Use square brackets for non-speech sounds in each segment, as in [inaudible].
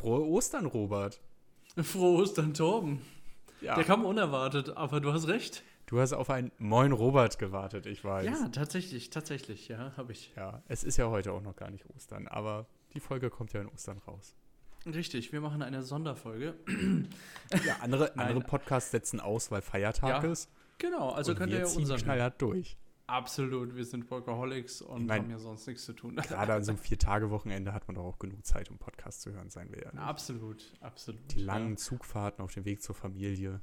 Frohe Ostern, Robert. Frohe Ostern, Torben. Ja. Der kam unerwartet, aber du hast recht. Du hast auf einen Moin Robert gewartet, ich weiß. Ja, tatsächlich, tatsächlich, ja, habe ich. Ja, es ist ja heute auch noch gar nicht Ostern, aber die Folge kommt ja in Ostern raus. Richtig, wir machen eine Sonderfolge. [clears throat] Ja, andere, andere Podcasts setzen aus, weil Feiertag Ja, ist. Genau, also könnt wir ihr ja unseren. knallhart durch. Absolut, wir sind Workaholics und Ich mein, haben ja sonst nichts zu tun. Gerade an so einem Vier-Tage-Wochenende hat man doch auch genug Zeit, um Podcast zu hören, seien wir ehrlich. Absolut, absolut. Die langen Zugfahrten auf dem Weg zur Familie.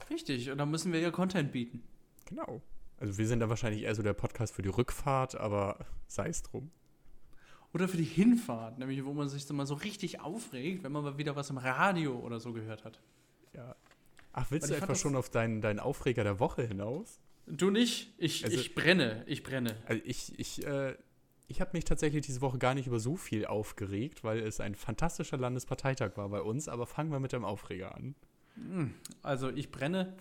Ja. Richtig, und da müssen wir ja Content bieten. Genau. Also wir sind da wahrscheinlich eher so der Podcast für die Rückfahrt, aber sei es drum. Oder für die Hinfahrt, nämlich wo man sich so mal so richtig aufregt, wenn man mal wieder was im Radio oder so gehört hat. Ja. Ach, willst Weil du etwa das- schon auf deinen, deinen Aufreger der Woche hinaus? Du nicht? Ich, Also- ich brenne, ich brenne. Also ich, ich, äh, ich habe mich tatsächlich diese Woche gar nicht über so viel aufgeregt, weil es ein fantastischer Landesparteitag war bei uns, aber fangen wir mit dem Aufreger an. Also ich brenne.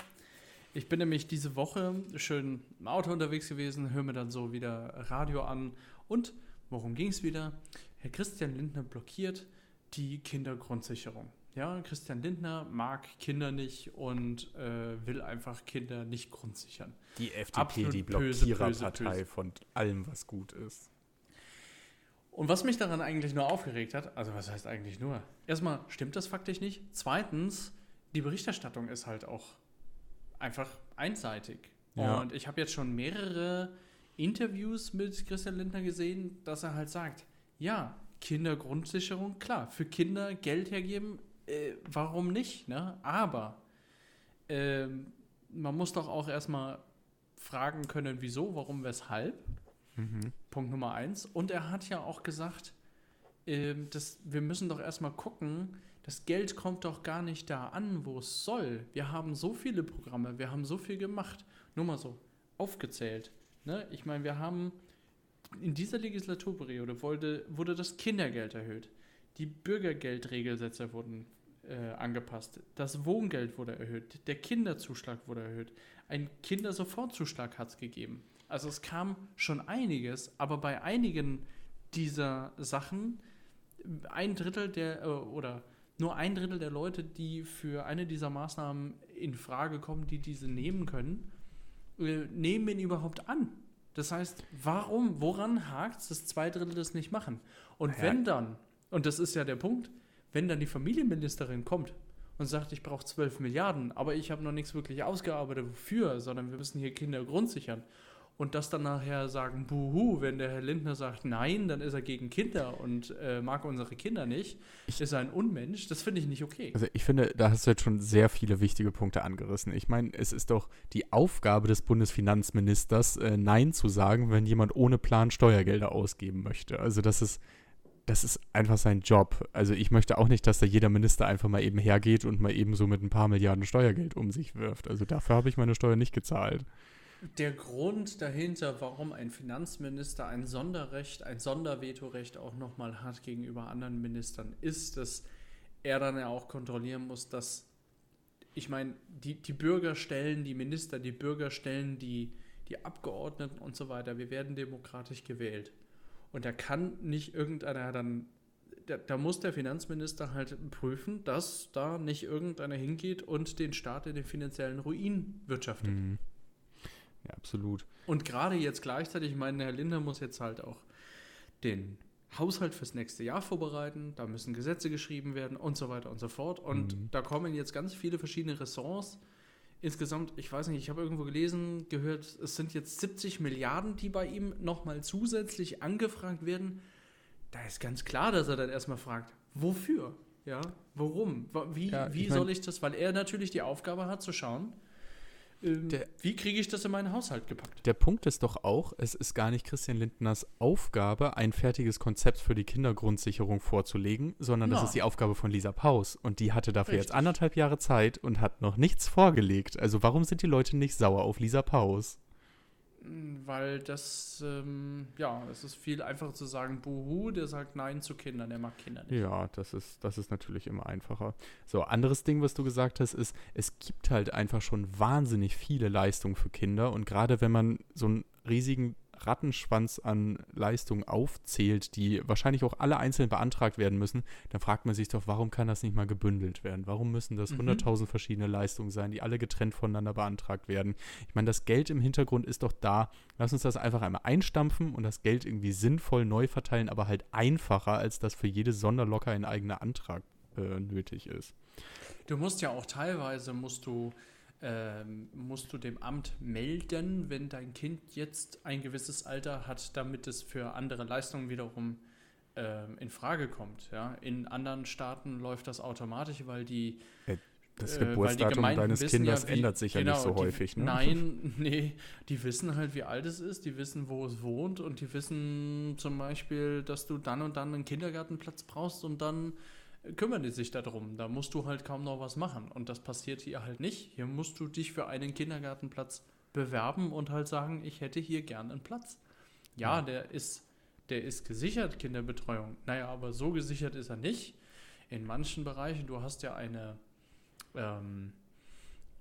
Ich bin nämlich diese Woche schön im Auto unterwegs gewesen, höre mir dann so wieder Radio an. Und worum ging es wieder? Herr Christian Lindner blockiert die Kindergrundsicherung. Ja, Christian Lindner mag Kinder nicht und äh, will einfach Kinder nicht grundsichern. Die FDP, Absolut die Blockiererpartei von allem, was gut ist. Und was mich daran eigentlich nur aufgeregt hat, also was heißt eigentlich nur? Erstmal stimmt das faktisch nicht. Zweitens, die Berichterstattung ist halt auch einfach einseitig. Ja. Und ich habe jetzt schon mehrere Interviews mit Christian Lindner gesehen, dass er halt sagt, ja, Kindergrundsicherung, klar, für Kinder Geld hergeben, äh, warum nicht? Ne? Aber ähm, man muss doch auch erstmal fragen können, wieso, warum, weshalb. Punkt Nummer eins. Und er hat ja auch gesagt, ähm, dass wir müssen doch erstmal gucken, das Geld kommt doch gar nicht da an, wo es soll. Wir haben so viele Programme, wir haben so viel gemacht. Nur mal so aufgezählt. Ne? Ich meine, wir haben in dieser Legislaturperiode wurde, wurde das Kindergeld erhöht. Die Bürgergeldregelsätze wurden äh, angepasst. Das Wohngeld wurde erhöht. Der Kinderzuschlag wurde erhöht. Ein Kindersofortzuschlag hat es gegeben. Also es kam schon einiges, aber bei einigen dieser Sachen ein Drittel der äh, oder nur ein Drittel der Leute, die für eine dieser Maßnahmen in Frage kommen, die diese nehmen können, äh, nehmen ihn überhaupt an. Das heißt, warum, woran hakt es, dass zwei Drittel das nicht machen? Und Naja. wenn dann, und das ist ja der Punkt, wenn dann die Familienministerin kommt und sagt, ich brauche 12 Milliarden, aber ich habe noch nichts wirklich ausgearbeitet wofür, sondern wir müssen hier Kinder grundsichern. Und das dann nachher sagen, buhu, wenn der Herr Lindner sagt, nein, dann ist er gegen Kinder und äh, mag unsere Kinder nicht, ist er ein Unmensch, das finde ich nicht okay. Also ich finde, da hast du jetzt schon sehr viele wichtige Punkte angerissen. Ich meine, es ist doch die Aufgabe des Bundesfinanzministers, äh, Nein zu sagen, wenn jemand ohne Plan Steuergelder ausgeben möchte. Also das ist, das ist einfach sein Job. Also ich möchte auch nicht, dass da jeder Minister einfach mal eben hergeht und mal eben so mit ein paar Milliarden Steuergeld um sich wirft. Also dafür habe ich meine Steuer nicht gezahlt. Der Grund dahinter, warum ein Finanzminister ein Sonderrecht, ein Sondervetorecht auch nochmal hat gegenüber anderen Ministern, ist, dass er dann ja auch kontrollieren muss, dass, ich meine, die, die Bürger stellen die Minister, die Bürger stellen die, die Abgeordneten und so weiter. Wir werden demokratisch gewählt. Und da kann nicht irgendeiner dann, da, da muss der Finanzminister halt prüfen, dass da nicht irgendeiner hingeht und den Staat in den finanziellen Ruin wirtschaftet. Mhm. Ja, absolut. Und gerade jetzt gleichzeitig, ich meine, Herr Lindner muss jetzt halt auch den Haushalt fürs nächste Jahr vorbereiten, da müssen Gesetze geschrieben werden und so weiter und so fort. Und Mhm. da kommen jetzt ganz viele verschiedene Ressorts. Insgesamt, ich weiß nicht, ich habe irgendwo gelesen, gehört, es sind jetzt 70 Milliarden, die bei ihm nochmal zusätzlich angefragt werden. Da ist ganz klar, dass er dann erstmal fragt, wofür? Ja, warum? Wa- Wie, Ja, wie ich mein- soll ich das? Weil er natürlich die Aufgabe hat zu schauen, ähm, Der- wie kriege ich das in meinen Haushalt gepackt? Der Punkt ist doch auch, es ist gar nicht Christian Lindners Aufgabe, ein fertiges Konzept für die Kindergrundsicherung vorzulegen, sondern das Ja. ist die Aufgabe von Lisa Paus. Und die hatte dafür jetzt Richtig. anderthalb Jahre Zeit und hat noch nichts vorgelegt. Also warum sind die Leute nicht sauer auf Lisa Paus? Weil das, ähm, ja, es ist viel einfacher zu sagen, Buhu, der sagt Nein zu Kindern, der mag Kinder nicht. Ja, das ist, das ist natürlich immer einfacher. So, anderes Ding, was du gesagt hast, ist, es gibt halt einfach schon wahnsinnig viele Leistungen für Kinder und gerade wenn man so einen riesigen Rattenschwanz an Leistungen aufzählt, die wahrscheinlich auch alle einzeln beantragt werden müssen, dann fragt man sich doch, warum kann das nicht mal gebündelt werden? Warum müssen das Mhm. 100.000 verschiedene Leistungen sein, die alle getrennt voneinander beantragt werden? Ich meine, das Geld im Hintergrund ist doch da. Lass uns das einfach einmal einstampfen und das Geld irgendwie sinnvoll neu verteilen, aber halt einfacher, als das für jede Sonderlocker ein eigener Antrag äh, nötig ist. Du musst ja auch teilweise, musst du, ähm, musst du dem Amt melden, wenn dein Kind jetzt ein gewisses Alter hat, damit es für andere Leistungen wiederum ähm, in Frage kommt. Ja? In anderen Staaten läuft das automatisch, weil die Das Äh, Geburtsdatum Gemeinden deines Kindes ja, wie- ändert sich ja nicht so die, häufig. Ne? Nein, [laughs] nee, die wissen halt, wie alt es ist, die wissen, wo es wohnt und die wissen zum Beispiel, dass du dann und dann einen Kindergartenplatz brauchst und dann äh, kümmern die sich darum. Da musst du halt kaum noch was machen und das passiert hier halt nicht. Hier musst du dich für einen Kindergartenplatz bewerben und halt sagen, ich hätte hier gern einen Platz. Ja, Ja. der ist, der ist gesichert, Kinderbetreuung. Naja, aber so gesichert ist er nicht. In manchen Bereichen, du hast ja eine ähm,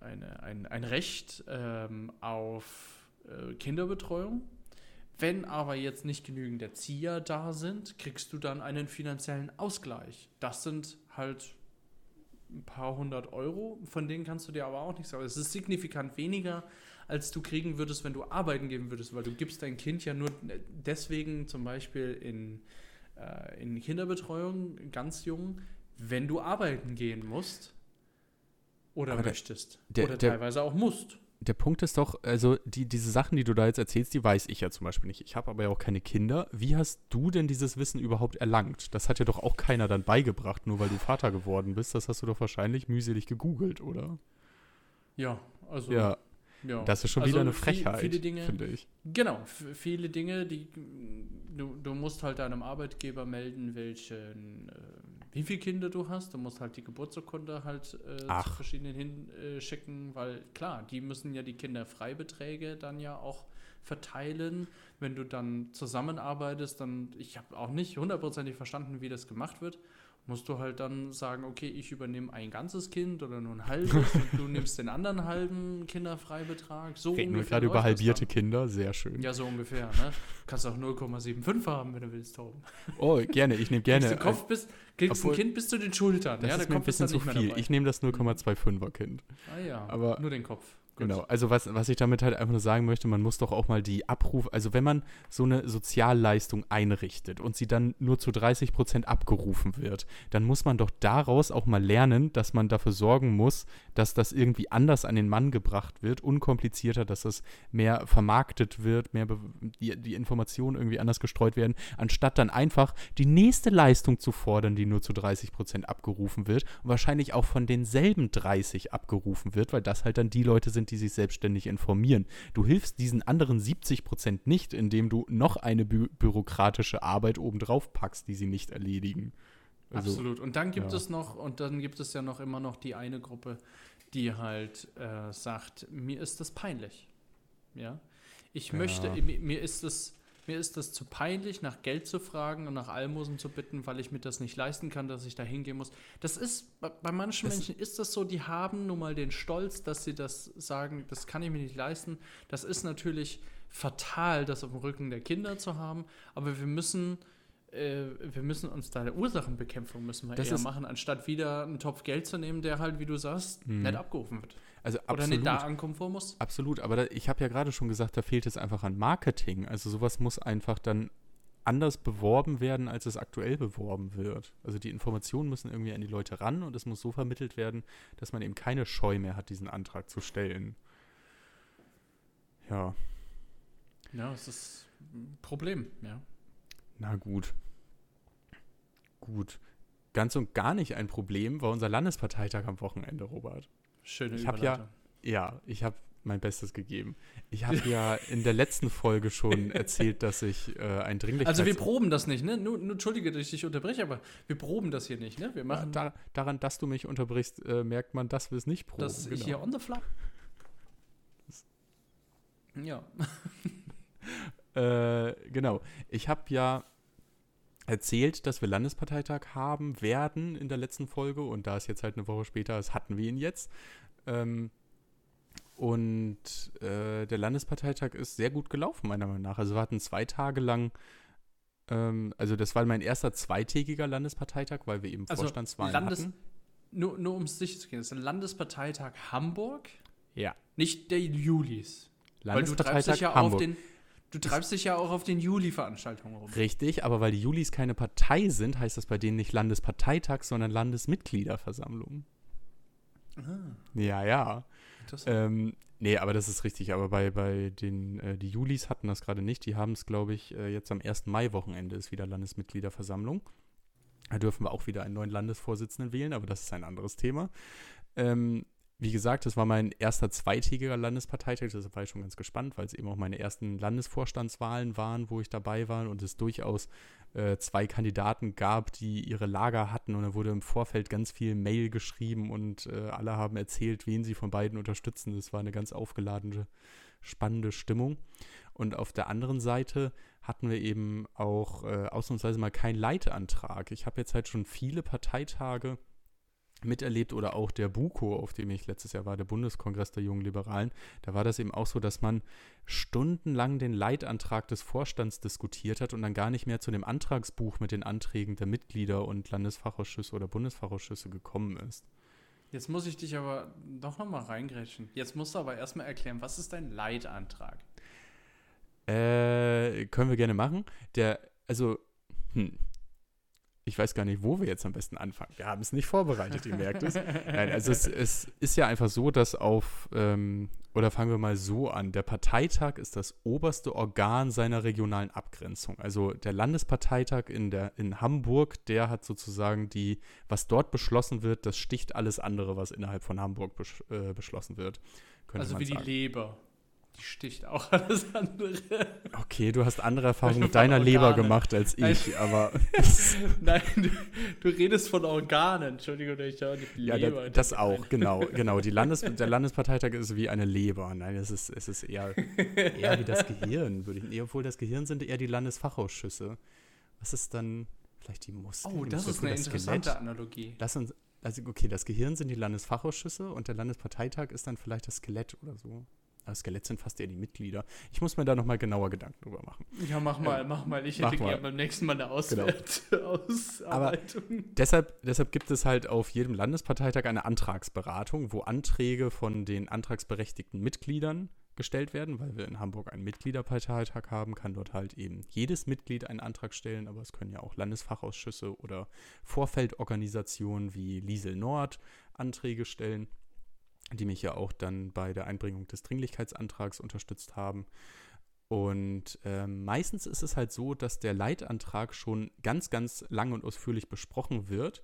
eine, ein, ein Recht ähm, auf äh, Kinderbetreuung. Wenn aber jetzt nicht genügend Erzieher da sind, kriegst du dann einen finanziellen Ausgleich. Das sind halt ein paar hundert Euro, von denen kannst du dir aber auch nichts sagen. Es ist signifikant weniger, als du kriegen würdest, wenn du arbeiten gehen würdest, weil du gibst dein Kind ja nur deswegen zum Beispiel in, äh, in Kinderbetreuung, ganz jung, wenn du arbeiten gehen musst oder Aber möchtest der- oder der- teilweise auch musst. Der Punkt ist doch, also die, diese Sachen, die du da jetzt erzählst, die weiß ich ja zum Beispiel nicht. Ich habe aber ja auch keine Kinder. Wie hast du denn dieses Wissen überhaupt erlangt? Das hat ja doch auch keiner dann beigebracht, nur weil du Vater geworden bist. Das hast du doch wahrscheinlich mühselig gegoogelt, oder? Ja, also Ja, ja. das ist schon Also wieder eine Frechheit, viele Dinge, finde ich. Genau, viele Dinge, die du, du musst halt deinem Arbeitgeber melden, welchen, äh, wie viele Kinder du hast. Du musst halt die Geburtsurkunde halt äh, zu verschiedenen hinschicken, äh, weil klar, die müssen ja die Kinderfreibeträge dann ja auch verteilen. Wenn du dann zusammenarbeitest, dann, ich habe auch nicht hundertprozentig verstanden, wie das gemacht wird, musst du halt dann sagen, okay, ich übernehme ein ganzes Kind oder nur ein halbes und du nimmst den anderen halben Kinderfreibetrag. So Reden wir ungefähr gerade über halbierte. Kinder, sehr schön. Ja, so ungefähr, ne? Kannst auch 0,75 haben, wenn du willst, Torben. Oh, gerne, ich nehme gerne. Kriegst, du Kopf bis, kriegst obwohl- ein Kind bis zu den Schultern. das ja, ist der mir ein bisschen zu viel. Ich nehme das 0,25er Kind. ah ja, aber- nur den Kopf. Genau, also was, was ich damit halt einfach nur sagen möchte, man muss doch auch mal die Abruf, also wenn man so eine Sozialleistung einrichtet und sie dann nur zu 30 Prozent abgerufen wird, dann muss man doch daraus auch mal lernen, dass man dafür sorgen muss, dass das irgendwie anders an den Mann gebracht wird, unkomplizierter, dass das mehr vermarktet wird, mehr die, die Informationen irgendwie anders gestreut werden, anstatt dann einfach die nächste Leistung zu fordern, die nur zu 30 Prozent abgerufen wird und wahrscheinlich auch von denselben 30 abgerufen wird, weil das halt dann die Leute sind, die sich selbstständig informieren. Du hilfst diesen anderen 70 Prozent nicht, indem du noch eine bü bürokratische Arbeit obendrauf packst, die sie nicht erledigen. Also, Absolut. Und dann gibt ja. es noch, und dann gibt es ja noch immer noch die eine Gruppe, die halt äh, sagt, mir ist das peinlich. Ja. Ich Ja. möchte, mir, mir ist es. Mir ist es zu peinlich, nach Geld zu fragen und nach Almosen zu bitten, weil ich mir das nicht leisten kann, dass ich da hingehen muss. Das ist, bei, manchen Das- Menschen ist das so, die haben nun mal den Stolz, dass sie das sagen, das kann ich mir nicht leisten. Das ist natürlich fatal, das auf dem Rücken der Kinder zu haben, aber wir müssen, äh, wir müssen uns da der Ursachenbekämpfung müssen wir Das eher machen, anstatt wieder einen Topf Geld zu nehmen, der halt, wie du sagst, Mhm. nicht abgerufen wird. Also Oder absolut. nicht da ankommen vor muss. Absolut, aber da, ich habe ja gerade schon gesagt, da fehlt es einfach an Marketing. Also sowas muss einfach dann anders beworben werden, als es aktuell beworben wird. Also die Informationen müssen irgendwie an die Leute ran und es muss so vermittelt werden, dass man eben keine Scheu mehr hat, diesen Antrag zu stellen. Ja, Ja, das ist ein Problem, ja. na gut. Gut. Ganz und gar nicht ein Problem war unser Landesparteitag am Wochenende, Robert. Schöne Ich hab ja-. Ja, ich habe mein Bestes gegeben. Ich habe ja in der letzten Folge schon [laughs] erzählt, dass ich äh, ein Dringlichkeits... Also wir proben das nicht, ne? Nur, nur entschuldige, dass ich dich unterbreche, aber wir proben das hier nicht, ne? Wir machen da, daran, dass du mich unterbrichst, äh, merkt man, dass wir es nicht proben. das genau. hier on the fly. Ja. [laughs] Äh, genau. Ich habe ja erzählt, dass wir Landesparteitag haben werden in der letzten Folge und da es jetzt halt eine Woche später ist, hatten wir ihn jetzt. Ähm, Und äh, der Landesparteitag ist sehr gut gelaufen, meiner Meinung nach. Also wir hatten zwei Tage lang, ähm, also das war mein erster zweitägiger Landesparteitag, weil wir eben Also Vorstandswahlen Landes hatten. nur, nur um es sicher zu gehen, das ist ein Landesparteitag Hamburg, Ja. nicht der Julis. Weil du treibst Landesparteitag dich ja Hamburg. Du treibst dich ja auch auf den Juli-Veranstaltungen rum. Richtig, aber weil die Julis keine Partei sind, heißt das bei denen nicht Landesparteitag, sondern Landesmitgliederversammlung. Ja, ja. Interessant. Ähm, nee, aber das ist richtig. Aber bei, bei den, äh, die Julis hatten das gerade nicht. Die haben es, glaube ich, äh, jetzt am 1. Mai-Wochenende ist wieder Landesmitgliederversammlung. Da dürfen wir auch wieder einen neuen Landesvorsitzenden wählen, aber das ist ein anderes Thema. Ähm, wie gesagt, das war mein erster zweitägiger Landesparteitag, deshalb war ich schon ganz gespannt, weil es eben auch meine ersten Landesvorstandswahlen waren, wo ich dabei war und es durchaus äh, zwei Kandidaten gab, die ihre Lager hatten und da wurde im Vorfeld ganz viel Mail geschrieben und äh, alle haben erzählt, wen sie von beiden unterstützen. Das war eine ganz aufgeladene, spannende Stimmung. Und auf der anderen Seite hatten wir eben auch äh, ausnahmsweise mal keinen Leitantrag. Ich habe jetzt halt schon viele Parteitage miterlebt oder auch der BUKO, auf dem ich letztes Jahr war, der Bundeskongress der Jungen Liberalen, da war das eben auch so, dass man stundenlang den Leitantrag des Vorstands diskutiert hat und dann gar nicht mehr zu dem Antragsbuch mit den Anträgen der Mitglieder und Landesfachausschüsse oder Bundesfachausschüsse gekommen ist. Jetzt muss ich dich aber doch noch mal reingrätschen. Jetzt musst du aber erstmal erklären, was ist dein Leitantrag? Äh, können wir gerne machen. Der, also, hm. Ich weiß gar nicht, wo wir jetzt am besten anfangen. Wir haben es nicht vorbereitet, ihr merkt es. [laughs] Nein, also es, es ist ja einfach so, dass auf, ähm, oder fangen wir mal so an, der Parteitag ist das oberste Organ seiner regionalen Abgrenzung. Also der Landesparteitag in, der, in Hamburg, der hat sozusagen die, was dort beschlossen wird, das sticht alles andere, was innerhalb von Hamburg besch äh, beschlossen wird. also wie die sagen. Leber. Die sticht auch [laughs] alles andere. Okay, du hast andere Erfahrungen [laughs] mit deiner Leber Organen. gemacht als Nein. ich, aber [laughs] Nein, du, du redest von Organen. Entschuldigung, ich da nicht ja, Leber. da, das auch, genau, genau. Die Landes, der Landesparteitag ist wie eine Leber. Nein, es ist, es ist eher, eher wie das Gehirn, würde ich. Obwohl das Gehirn sind eher die Landesfachausschüsse. Was ist dann vielleicht die Muskeln? Oh, das ist eine das interessante Skelett? Analogie. Lass uns, also okay, das Gehirn sind die Landesfachausschüsse und der Landesparteitag ist dann vielleicht das Skelett oder so. Aber das Skelett sind fast eher die Mitglieder. Ich muss mir da nochmal genauer Gedanken drüber machen. Ja, mach mal, mach mal. Ich Äh, hätte gerne beim nächsten Mal eine Genau. Auswert Ausarbeitung. Deshalb, deshalb gibt es halt auf jedem Landesparteitag eine Antragsberatung, wo Anträge von den antragsberechtigten Mitgliedern gestellt werden, weil wir in Hamburg einen Mitgliederparteitag haben, kann dort halt eben jedes Mitglied einen Antrag stellen, aber es können ja auch Landesfachausschüsse oder Vorfeldorganisationen wie Liesel Nord Anträge stellen, die mich ja auch dann bei der Einbringung des Dringlichkeitsantrags unterstützt haben. Und ähm, meistens ist es halt so, dass der Leitantrag schon ganz, ganz lang und ausführlich besprochen wird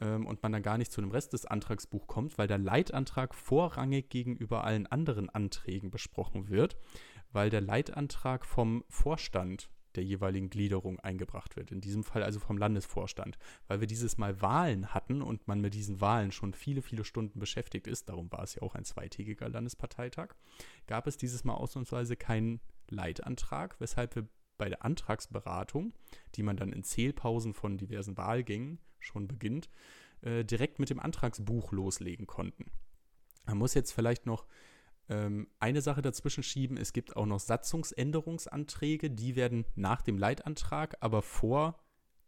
ähm, und man dann gar nicht zu dem Rest des Antragsbuch kommt, weil der Leitantrag vorrangig gegenüber allen anderen Anträgen besprochen wird, weil der Leitantrag vom Vorstand der jeweiligen Gliederung eingebracht wird. In diesem Fall also vom Landesvorstand. Weil wir dieses Mal Wahlen hatten und man mit diesen Wahlen schon viele, viele Stunden beschäftigt ist, darum war es ja auch ein zweitägiger Landesparteitag, gab es dieses Mal ausnahmsweise keinen Leitantrag, weshalb wir bei der Antragsberatung, die man dann in Zählpausen von diversen Wahlgängen schon beginnt, äh, direkt mit dem Antragsbuch loslegen konnten. Man muss jetzt vielleicht noch eine Sache dazwischen schieben. Es gibt auch noch Satzungsänderungsanträge, die werden nach dem Leitantrag, aber vor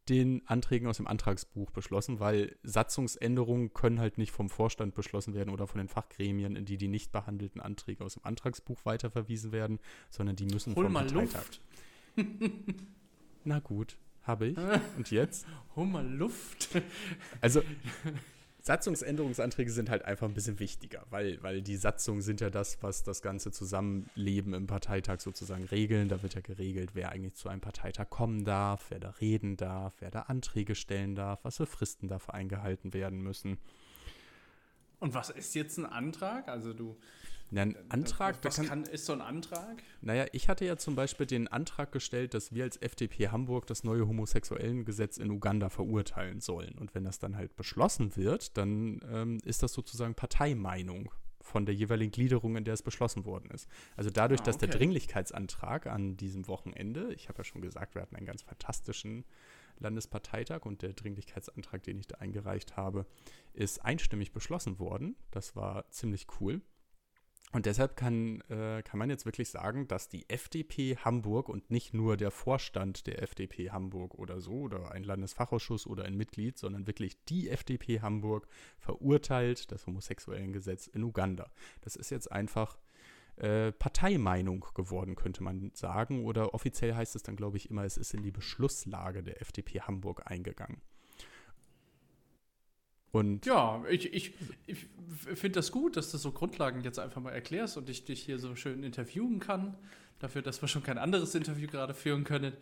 den Anträgen aus dem Antragsbuch beschlossen, weil Satzungsänderungen können halt nicht vom Vorstand beschlossen werden oder von den Fachgremien, in die die nicht behandelten Anträge aus dem Antragsbuch weiterverwiesen werden, sondern die müssen Hol vom mal Parteitag. Luft. Na gut, habe ich. [laughs] Und jetzt? Hol mal Luft. Also Satzungsänderungsanträge sind halt einfach ein bisschen wichtiger, weil, weil die Satzungen sind ja das, was das ganze Zusammenleben im Parteitag sozusagen regeln. Da wird ja geregelt, wer eigentlich zu einem Parteitag kommen darf, wer da reden darf, wer da Anträge stellen darf, was für Fristen dafür eingehalten werden müssen. Und was ist jetzt ein Antrag? Also du. Na, ein Antrag, da was kann, kann, ist so ein Antrag? Naja, ich hatte ja zum Beispiel den Antrag gestellt, dass wir als FDP Hamburg das neue Homosexuellengesetz in Uganda verurteilen sollen. Und wenn das dann halt beschlossen wird, dann ähm, ist das sozusagen Parteimeinung von der jeweiligen Gliederung, in der es beschlossen worden ist. Also dadurch, Ah, dass der okay. Dringlichkeitsantrag an diesem Wochenende, ich habe ja schon gesagt, wir hatten einen ganz fantastischen Landesparteitag und der Dringlichkeitsantrag, den ich da eingereicht habe, ist einstimmig beschlossen worden. Das war ziemlich cool. Und deshalb kann, äh, kann man jetzt wirklich sagen, dass die FDP Hamburg und nicht nur der Vorstand der FDP Hamburg oder so oder ein Landesfachausschuss oder ein Mitglied, sondern wirklich die FDP Hamburg verurteilt das Homosexuellengesetz in Uganda. Das ist jetzt einfach äh, Parteimeinung geworden, könnte man sagen. Oder offiziell heißt es dann, glaube ich, immer, es ist in die Beschlusslage der FDP Hamburg eingegangen. Und ja, ich, ich, ich finde das gut, dass du so Grundlagen jetzt einfach mal erklärst und ich dich hier so schön interviewen kann. Dafür, dass wir schon kein anderes Interview gerade führen können,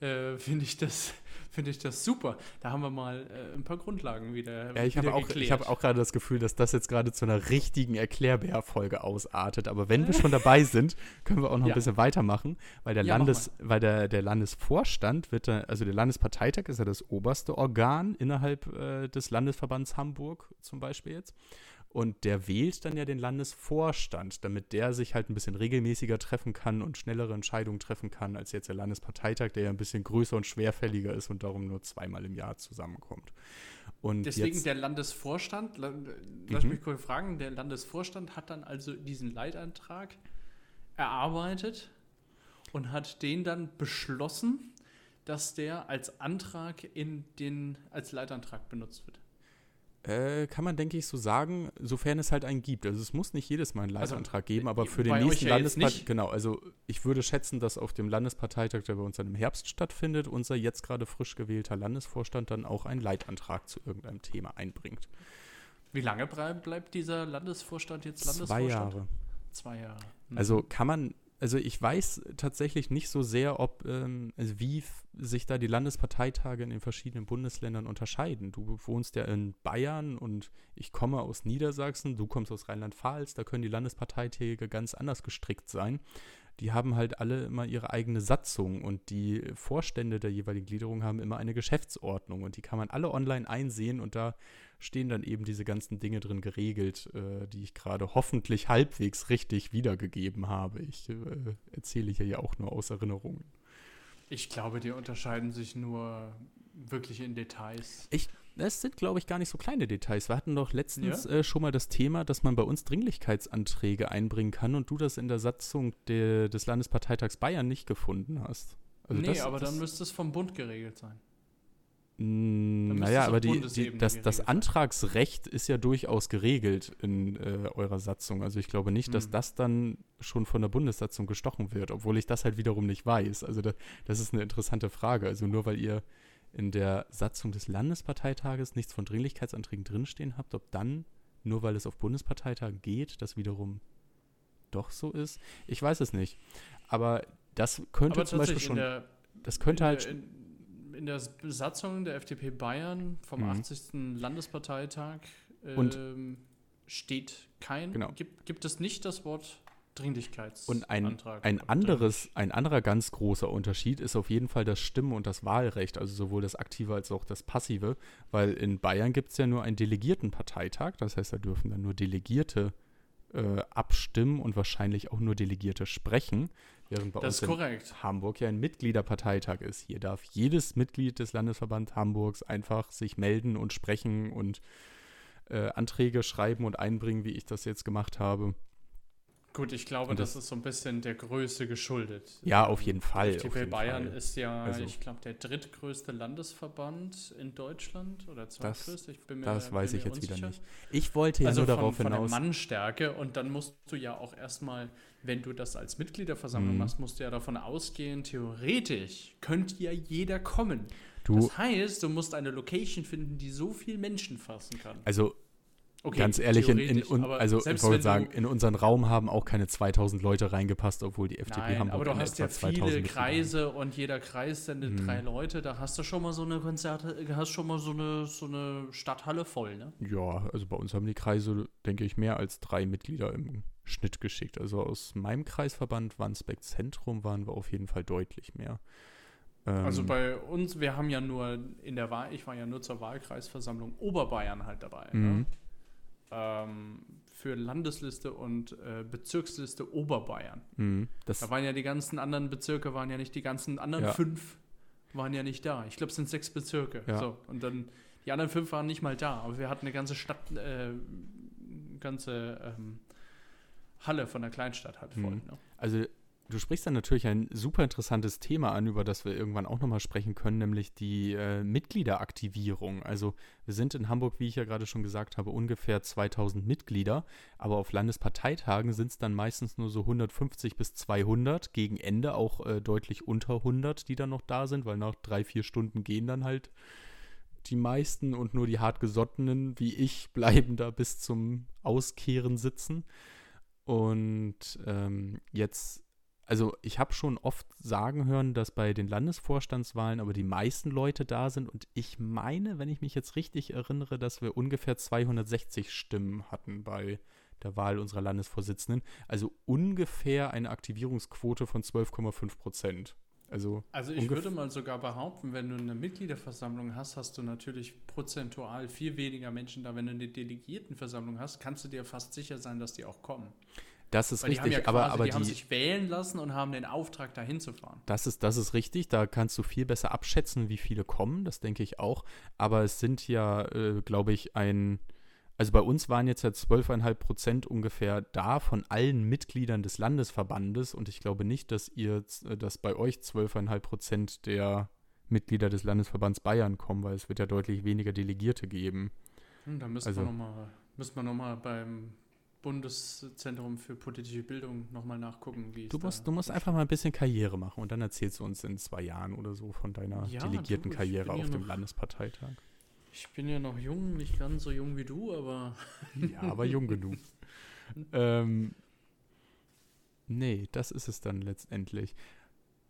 äh, finde ich, das, [laughs] find ich das super. Da haben wir mal äh, ein paar Grundlagen wieder. Ja, ich habe auch, hab auch gerade das Gefühl, dass das jetzt gerade zu einer richtigen Erklärbär-Folge ausartet. Aber wenn wir [laughs] schon dabei sind, können wir auch noch ja. ein bisschen weitermachen, weil der ja, Landes, weil der, der Landesvorstand wird, da, also der Landesparteitag ist ja das oberste Organ innerhalb äh, des Landesverbands Hamburg zum Beispiel jetzt. Und der wählt dann ja den Landesvorstand, damit der sich halt ein bisschen regelmäßiger treffen kann und schnellere Entscheidungen treffen kann, als jetzt der Landesparteitag, der ja ein bisschen größer und schwerfälliger ist und darum nur zweimal im Jahr zusammenkommt. Und Deswegen der Landesvorstand, lass mhm. mich kurz fragen, der Landesvorstand hat dann also diesen Leitantrag erarbeitet und hat den dann beschlossen, dass der als Antrag in den, als Leitantrag benutzt wird. Äh, kann man, denke ich, so sagen, sofern es halt einen gibt. Also es muss nicht jedes Mal einen also, Leitantrag also, geben, aber für den nächsten ja Landesparteitag, genau, also ich würde schätzen, dass auf dem Landesparteitag, der bei uns dann im Herbst stattfindet, unser jetzt gerade frisch gewählter Landesvorstand dann auch einen Leitantrag zu irgendeinem Thema einbringt. Wie lange bleibt dieser Landesvorstand jetzt Landesvorstand? Zwei Jahre. Zwei Jahre. Mhm. Also kann man also ich weiß tatsächlich nicht so sehr, ob, ähm, also wie sich da die Landesparteitage in den verschiedenen Bundesländern unterscheiden. Du wohnst ja in Bayern und ich komme aus Niedersachsen, du kommst aus Rheinland-Pfalz, da können die Landesparteitage ganz anders gestrickt sein. Die haben halt alle immer ihre eigene Satzung und die Vorstände der jeweiligen Gliederung haben immer eine Geschäftsordnung und die kann man alle online einsehen und da stehen dann eben diese ganzen Dinge drin geregelt, äh, die ich gerade hoffentlich halbwegs richtig wiedergegeben habe. Ich äh, erzähle hier ja auch nur aus Erinnerungen. Ich glaube, die unterscheiden sich nur wirklich in Details. Ich, es sind, glaube ich, gar nicht so kleine Details. Wir hatten doch letztens ja? äh, schon mal das Thema, dass man bei uns Dringlichkeitsanträge einbringen kann und du das in der Satzung de, des Landesparteitags Bayern nicht gefunden hast. Also nee, das, aber das, dann müsste es vom Bund geregelt sein. Naja, aber die, die, das, das Antragsrecht ist ja durchaus geregelt in äh, eurer Satzung. Also ich glaube nicht, dass hm. das dann schon von der Bundessatzung gestochen wird, obwohl ich das halt wiederum nicht weiß. Also da, das ist eine interessante Frage. Also nur weil ihr in der Satzung des Landesparteitages nichts von Dringlichkeitsanträgen drinstehen habt, ob dann, nur weil es auf Bundesparteitagen geht, das wiederum doch so ist. Ich weiß es nicht. Aber das könnte Aber zum Beispiel schon. Der, das könnte halt. In, in der Besatzung der FDP Bayern vom mhm. 80. Landesparteitag ähm, steht kein, genau. gibt, gibt es nicht das Wort Dringlichkeitsantrag. Und ein, ein, anderes, ein anderer ganz großer Unterschied ist auf jeden Fall das Stimmen- und das Wahlrecht, also sowohl das aktive als auch das passive, weil in Bayern gibt es ja nur einen Delegiertenparteitag, das heißt, da dürfen dann nur Delegierte äh, abstimmen und wahrscheinlich auch nur Delegierte sprechen. Während bei das uns in Hamburg ja ein Mitgliederparteitag ist. Hier darf jedes Mitglied des Landesverbands Hamburgs einfach sich melden und sprechen und äh, Anträge schreiben und einbringen, wie ich das jetzt gemacht habe. Gut, ich glaube, das, das, ist so ein bisschen der Größe geschuldet. Ja, auf jeden Fall. FDP jeden Bayern Fall. ist ja, also, ich glaube, der drittgrößte Landesverband in Deutschland oder zweitgrößte. Ich bin mir, das weiß ich jetzt unsicher. wieder nicht. Ich wollte ja also nur von, darauf hinaus. Von der Mannstärke und dann musst du ja auch erstmal, wenn du das als Mitgliederversammlung hm. machst, musst du ja davon ausgehen, theoretisch könnte ja jeder kommen. Du, das heißt, du musst eine Location finden, die so viel Menschen fassen kann. Also Okay, Ganz ehrlich, in, in, also ich wollte sagen, in unseren Raum haben auch keine 2000 Leute reingepasst, obwohl die FDP Nein, Hamburg aber du hast ja viele Kreise und jeder Kreis sendet hm. drei Leute. Da hast du schon mal so eine Konzerte, hast schon mal so eine, so eine Stadthalle voll, ne? Ja, also bei uns haben die Kreise, denke ich, mehr als drei Mitglieder im Schnitt geschickt. Also aus meinem Kreisverband Wandsbeck Zentrum waren wir auf jeden Fall deutlich mehr. Also ähm, bei uns, wir haben ja nur in der Wahl, ich war ja nur zur Wahlkreisversammlung Oberbayern halt dabei. Ne? Mhm. Ne? Ähm, für Landesliste und äh, Bezirksliste Oberbayern. Mhm, da waren ja die ganzen anderen Bezirke, waren ja nicht die ganzen anderen ja. fünf waren ja nicht da. Ich glaube, es sind sechs Bezirke. Ja. So, und dann die anderen fünf waren nicht mal da, aber wir hatten eine ganze Stadt, äh, ganze ähm, Halle von der Kleinstadt halt voll. Mhm. Ne? Also du sprichst dann natürlich ein super interessantes Thema an, über das wir irgendwann auch nochmal sprechen können, nämlich die äh, Mitgliederaktivierung. Also wir sind in Hamburg, wie ich ja gerade schon gesagt habe, ungefähr 2000 Mitglieder, aber auf Landesparteitagen sind es dann meistens nur so 150 bis 200, gegen Ende auch äh, deutlich unter 100, die dann noch da sind, weil nach drei, vier Stunden gehen dann halt die meisten und nur die hartgesottenen wie ich [laughs] bleiben da bis zum Auskehren sitzen. Und ähm, jetzt, also ich habe schon oft sagen hören, dass bei den Landesvorstandswahlen aber die meisten Leute da sind. Und ich meine, wenn ich mich jetzt richtig erinnere, dass wir ungefähr 260 Stimmen hatten bei der Wahl unserer Landesvorsitzenden. Also ungefähr eine Aktivierungsquote von 12,5 Prozent. Also, Also ich würde mal sogar behaupten, wenn du eine Mitgliederversammlung hast, hast du natürlich prozentual viel weniger Menschen da. Wenn du eine Delegiertenversammlung hast, kannst du dir fast sicher sein, dass die auch kommen. Das ist Weil die haben richtig, ja aber, quasi, aber die, haben die, sich wählen lassen und haben den Auftrag, da hinzufahren. Das ist, das ist richtig, da kannst du viel besser abschätzen, wie viele kommen, das denke ich auch. Aber es sind ja, äh, glaube ich, ein, also bei uns waren jetzt ja 12,5 Prozent ungefähr da von allen Mitgliedern des Landesverbandes und ich glaube nicht, dass ihr, äh, dass bei euch 12,5 Prozent der Mitglieder des Landesverbands Bayern kommen, weil es wird ja deutlich weniger Delegierte geben. Hm, da müssen Also- wir nochmal müssen wir noch mal beim Bundeszentrum für politische Bildung nochmal nachgucken, wie es Du musst, du musst einfach mal ein bisschen Karriere machen und dann erzählst du uns in zwei Jahren oder so von deiner Ja, delegierten du, Karriere bin ja auf dem noch- Landesparteitag. Ich bin ja noch jung, nicht ganz so jung wie du, aber Ja, aber jung [laughs] genug. ähm, nee, das ist es dann letztendlich.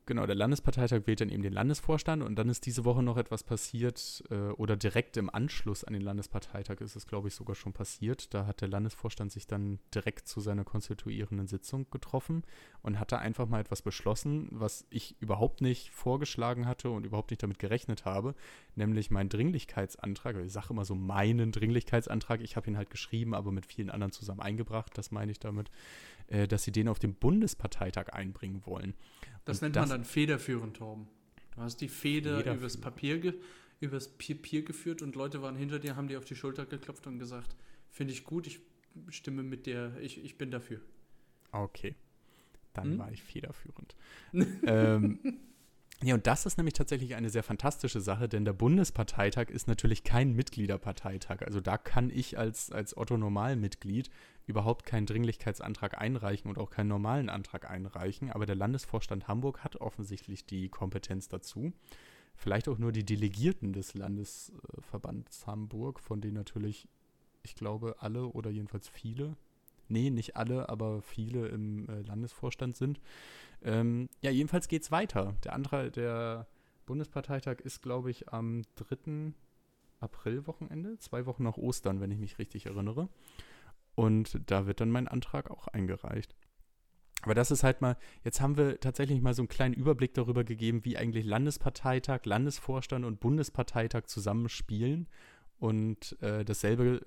Genau, der Landesparteitag wählt dann eben den Landesvorstand und dann ist diese Woche noch etwas passiert äh, oder direkt im Anschluss an den Landesparteitag ist es, glaube ich, sogar schon passiert. Da hat der Landesvorstand sich dann direkt zu seiner konstituierenden Sitzung getroffen und hat da einfach mal etwas beschlossen, was ich überhaupt nicht vorgeschlagen hatte und überhaupt nicht damit gerechnet habe, nämlich mein Dringlichkeitsantrag. Ich sage immer so meinen Dringlichkeitsantrag. Ich habe ihn halt geschrieben, aber mit vielen anderen zusammen eingebracht. Das meine ich damit, äh, dass sie den auf dem Bundesparteitag einbringen wollen. das Und nennt man dann federführend, Torben. Du hast die Feder übers Papier, ge übers Papier geführt und Leute waren hinter dir, haben dir auf die Schulter geklopft und gesagt, finde ich gut, ich stimme mit der, ich, ich bin dafür. Okay. Dann Hm? war ich federführend. [laughs] ähm, ja, und das ist nämlich tatsächlich eine sehr fantastische Sache, denn der Bundesparteitag ist natürlich kein Mitgliederparteitag. Also da kann ich als, als Otto-Normalmitglied überhaupt keinen Dringlichkeitsantrag einreichen und auch keinen normalen Antrag einreichen. Aber der Landesvorstand Hamburg hat offensichtlich die Kompetenz dazu. Vielleicht auch nur die Delegierten des Landesverbands Hamburg, von denen natürlich, ich glaube, alle oder jedenfalls viele nee, nicht alle, aber viele im äh, Landesvorstand sind. Ähm, ja, jedenfalls geht es weiter. Der andere, der Bundesparteitag ist, glaube ich, am 3. April-Wochenende, zwei Wochen nach Ostern, wenn ich mich richtig erinnere. Und da wird dann mein Antrag auch eingereicht. Aber das ist halt mal, jetzt haben wir tatsächlich mal so einen kleinen Überblick darüber gegeben, wie eigentlich Landesparteitag, Landesvorstand und Bundesparteitag zusammenspielen. Und äh, dasselbe,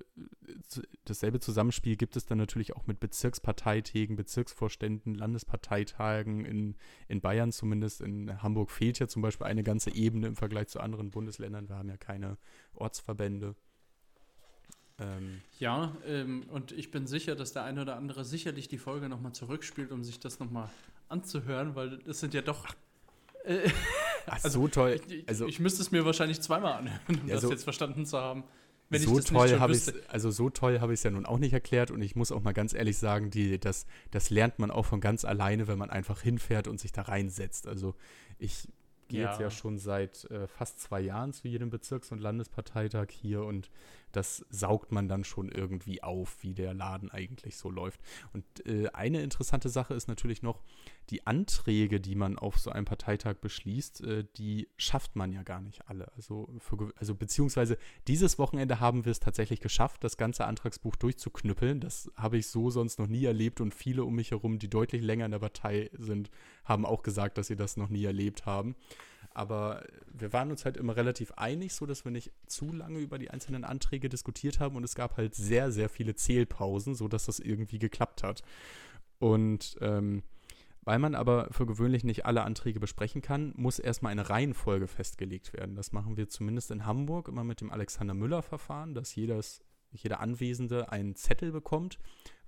dasselbe Zusammenspiel gibt es dann natürlich auch mit Bezirksparteitägen, Bezirksvorständen, Landesparteitagen in, in Bayern zumindest. In Hamburg fehlt ja zum Beispiel eine ganze Ebene im Vergleich zu anderen Bundesländern. Wir haben ja keine Ortsverbände. Ähm, Ja, ähm, und ich bin sicher, dass der eine oder andere sicherlich die Folge nochmal zurückspielt, um sich das nochmal anzuhören, weil das sind ja doch. Äh, ach, Also, so toll. ich, Also- ich müsste es mir wahrscheinlich zweimal anhören, um Ja, das so- jetzt verstanden zu haben. Wenn so ich das toll habe ich also so toll habe ich es ja nun auch nicht erklärt und ich muss auch mal ganz ehrlich sagen, die, das, das lernt man auch von ganz alleine, wenn man einfach hinfährt und sich da reinsetzt. Also ich gehe jetzt Ja. ja schon seit äh, fast zwei Jahren zu jedem Bezirks- und Landesparteitag hier und das saugt man dann schon irgendwie auf, wie der Laden eigentlich so läuft. Und äh, eine interessante Sache ist natürlich noch, die Anträge, die man auf so einem Parteitag beschließt, äh, die schafft man ja gar nicht alle. Also, für, also beziehungsweise dieses Wochenende haben wir es tatsächlich geschafft, das ganze Antragsbuch durchzuknüppeln. Das habe ich so sonst noch nie erlebt und viele um mich herum, die deutlich länger in der Partei sind, haben auch gesagt, dass sie das noch nie erlebt haben. Aber wir waren uns halt immer relativ einig, so dass wir nicht zu lange über die einzelnen Anträge diskutiert haben und es gab halt sehr, sehr viele Zählpausen, so dass das irgendwie geklappt hat. Und ähm, weil man aber für gewöhnlich nicht alle Anträge besprechen kann, muss erstmal eine Reihenfolge festgelegt werden. Das machen wir zumindest in Hamburg immer mit dem Alexander Müller-Verfahren, dass jedes jeder Anwesende einen Zettel bekommt,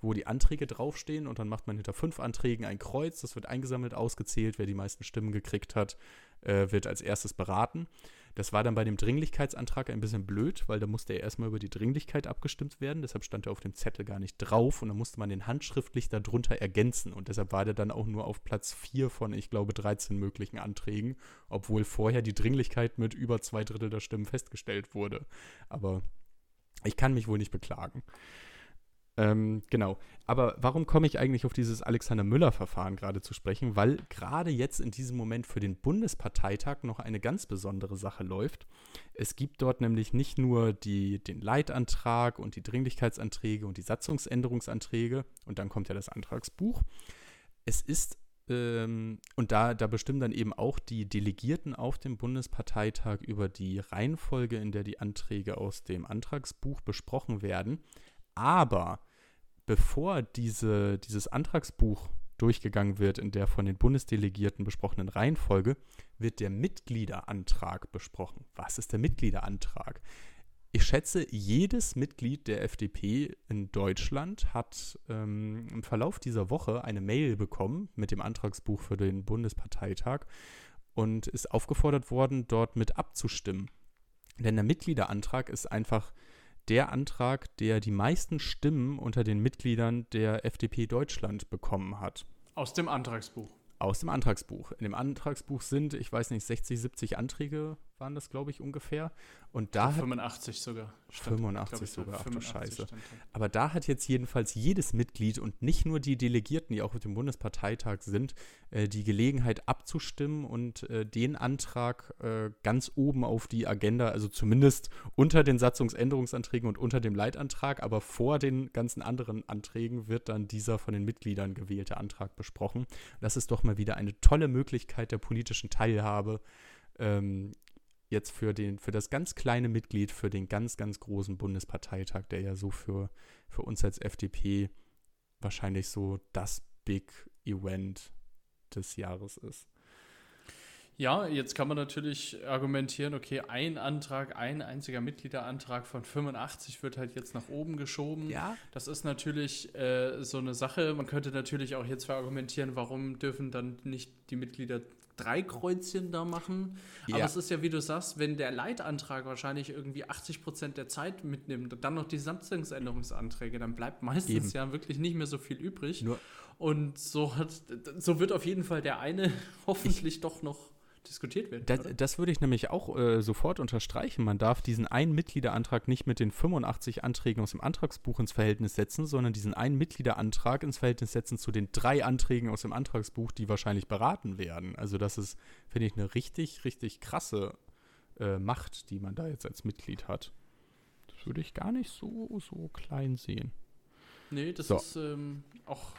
wo die Anträge draufstehen und dann macht man hinter fünf Anträgen ein Kreuz, das wird eingesammelt, ausgezählt, wer die meisten Stimmen gekriegt hat, äh, wird als erstes beraten. Das war dann bei dem Dringlichkeitsantrag ein bisschen blöd, weil da musste er erstmal über die Dringlichkeit abgestimmt werden. Deshalb stand er auf dem Zettel gar nicht drauf und dann musste man den handschriftlich darunter ergänzen. Und deshalb war der dann auch nur auf Platz 4 von, ich glaube, 13 möglichen Anträgen, obwohl vorher die Dringlichkeit mit über zwei Drittel der Stimmen festgestellt wurde. Aber ich kann mich wohl nicht beklagen. Ähm, genau. Aber warum komme ich eigentlich auf dieses Alexander Müller-Verfahren gerade zu sprechen? Weil gerade jetzt in diesem Moment für den Bundesparteitag noch eine ganz besondere Sache läuft. Es gibt dort nämlich nicht nur die, den Leitantrag und die Dringlichkeitsanträge und die Satzungsänderungsanträge und dann kommt ja das Antragsbuch. Es ist ähm, und da, da bestimmen dann eben auch die Delegierten auf dem Bundesparteitag über die Reihenfolge, in der die Anträge aus dem Antragsbuch besprochen werden. Aber bevor diese, dieses Antragsbuch durchgegangen wird in der von den Bundesdelegierten besprochenen Reihenfolge, wird der Mitgliederantrag besprochen. Was ist der Mitgliederantrag? Ich schätze, jedes Mitglied der FDP in Deutschland hat ähm, im Verlauf dieser Woche eine Mail bekommen mit dem Antragsbuch für den Bundesparteitag und ist aufgefordert worden, dort mit abzustimmen. Denn der Mitgliederantrag ist einfach der Antrag, der die meisten Stimmen unter den Mitgliedern der FDP Deutschland bekommen hat. Aus dem Antragsbuch. Aus dem Antragsbuch. In dem Antragsbuch sind, ich weiß nicht, 60, 70 Anträge waren das, glaube ich, ungefähr. Und da 85 sogar. Stand, 85 sogar, ach du Scheiße. Aber da hat jetzt jedenfalls jedes Mitglied und nicht nur die Delegierten, die auch auf dem Bundesparteitag sind, äh, die Gelegenheit abzustimmen und äh, den Antrag äh, ganz oben auf die Agenda, also zumindest unter den Satzungsänderungsanträgen und unter dem Leitantrag, aber vor den ganzen anderen Anträgen wird dann dieser von den Mitgliedern gewählte Antrag besprochen. Das ist doch mal wieder eine tolle Möglichkeit der politischen Teilhabe. Ähm, jetzt für, den, für das ganz kleine Mitglied, für den ganz, ganz großen Bundesparteitag, der ja so für, für uns als FDP wahrscheinlich so das Big Event des Jahres ist. Ja, jetzt kann man natürlich argumentieren, okay, ein Antrag, ein einziger Mitgliederantrag von 85 wird halt jetzt nach oben geschoben. Ja. Das ist natürlich äh, so eine Sache. Man könnte natürlich auch jetzt verargumentieren, warum dürfen dann nicht die Mitglieder drei Kreuzchen da machen. Ja. Aber es ist ja, wie du sagst, wenn der Leitantrag wahrscheinlich irgendwie 80 Prozent der Zeit mitnimmt und dann noch die Satzungsänderungsanträge, dann bleibt meistens Eben. ja wirklich nicht mehr so viel übrig. Nur und so, hat, so wird auf jeden Fall der eine [laughs] hoffentlich ich, doch noch diskutiert werden. Das, das, würde ich nämlich auch äh, sofort unterstreichen. Man darf diesen einen Mitgliederantrag nicht mit den 85 Anträgen aus dem Antragsbuch ins Verhältnis setzen, sondern diesen einen Mitgliederantrag ins Verhältnis setzen zu den drei Anträgen aus dem Antragsbuch, die wahrscheinlich beraten werden. Also das ist, finde ich, eine richtig, richtig krasse äh, Macht, die man da jetzt als Mitglied hat. Das würde ich gar nicht so, so klein sehen. Nee, das so. ist ähm, auch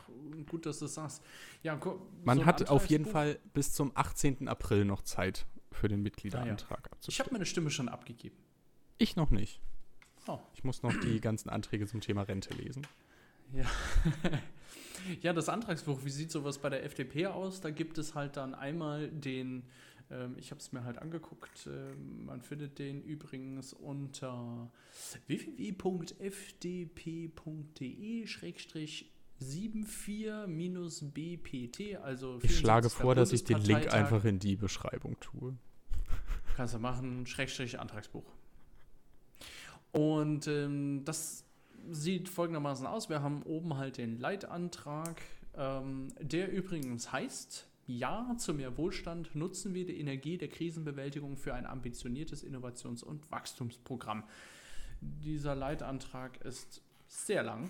gut, dass du es sagst. Ja, Man so hat auf jeden Fall bis zum 18. April noch Zeit für den Mitgliederantrag ah, ja. abzustimmen. Ich habe meine Stimme schon abgegeben. Ich noch nicht. Oh. Ich muss noch die ganzen Anträge zum Thema Rente lesen. Ja. [laughs] ja, das Antragsbuch, wie sieht sowas bei der FDP aus? Da gibt es halt dann einmal den ähm, ich habe es mir halt angeguckt. Ähm, man findet den übrigens unter www.fdp.de-74-bpt. Also ich schlage vor, dass ich den Link einfach in die Beschreibung tue. Kannst du machen, Schrägstrich Antragsbuch. Und ähm, das sieht folgendermaßen aus. Wir haben oben halt den Leitantrag, ähm, der übrigens heißt ja zu mehr Wohlstand nutzen wir die Energie der Krisenbewältigung für ein ambitioniertes Innovations- und Wachstumsprogramm. Dieser Leitantrag ist sehr lang.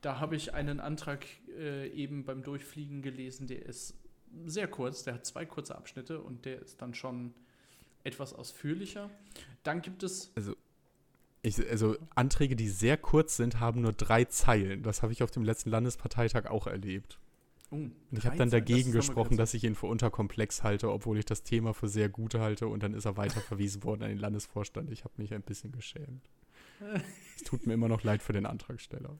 Da habe ich einen Antrag äh, eben beim Durchfliegen gelesen, der ist sehr kurz, der hat zwei kurze Abschnitte und der ist dann schon etwas ausführlicher. Dann gibt es. Also, ich, also Anträge, die sehr kurz sind, haben nur drei Zeilen. Das habe ich auf dem letzten Landesparteitag auch erlebt. Oh, ich habe dann dagegen das gesprochen, dass ich ihn für unterkomplex halte, obwohl ich das Thema für sehr gut halte. Und dann ist er weiter verwiesen worden an den Landesvorstand. Ich habe mich ein bisschen geschämt. [laughs] es tut mir immer noch leid für den Antragsteller.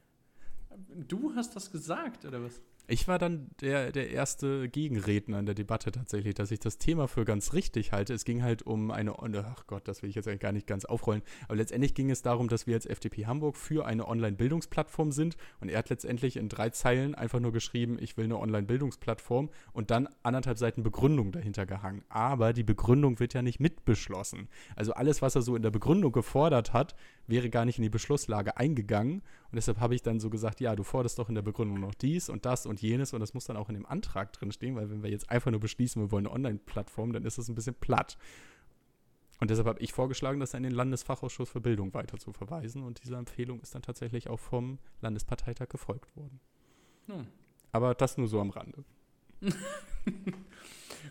Du hast das gesagt, oder was? Ich war dann der, der erste Gegenredner in der Debatte tatsächlich, dass ich das Thema für ganz richtig halte. Es ging halt um eine, ach Gott, das will ich jetzt eigentlich gar nicht ganz aufrollen, aber letztendlich ging es darum, dass wir als FDP Hamburg für eine Online-Bildungsplattform sind und er hat letztendlich in drei Zeilen einfach nur geschrieben, ich will eine Online-Bildungsplattform und dann anderthalb Seiten Begründung dahinter gehangen. Aber die Begründung wird ja nicht mitbeschlossen. Also alles, was er so in der Begründung gefordert hat, wäre gar nicht in die Beschlusslage eingegangen und deshalb habe ich dann so gesagt, ja, du forderst doch in der Begründung noch dies und das und jenes und das muss dann auch in dem Antrag drin stehen, weil wenn wir jetzt einfach nur beschließen, wir wollen eine Online-Plattform, dann ist das ein bisschen platt. Und deshalb habe ich vorgeschlagen, das an den Landesfachausschuss für Bildung weiter zu verweisen und diese Empfehlung ist dann tatsächlich auch vom Landesparteitag gefolgt worden. Hm. Aber das nur so am Rande. [laughs]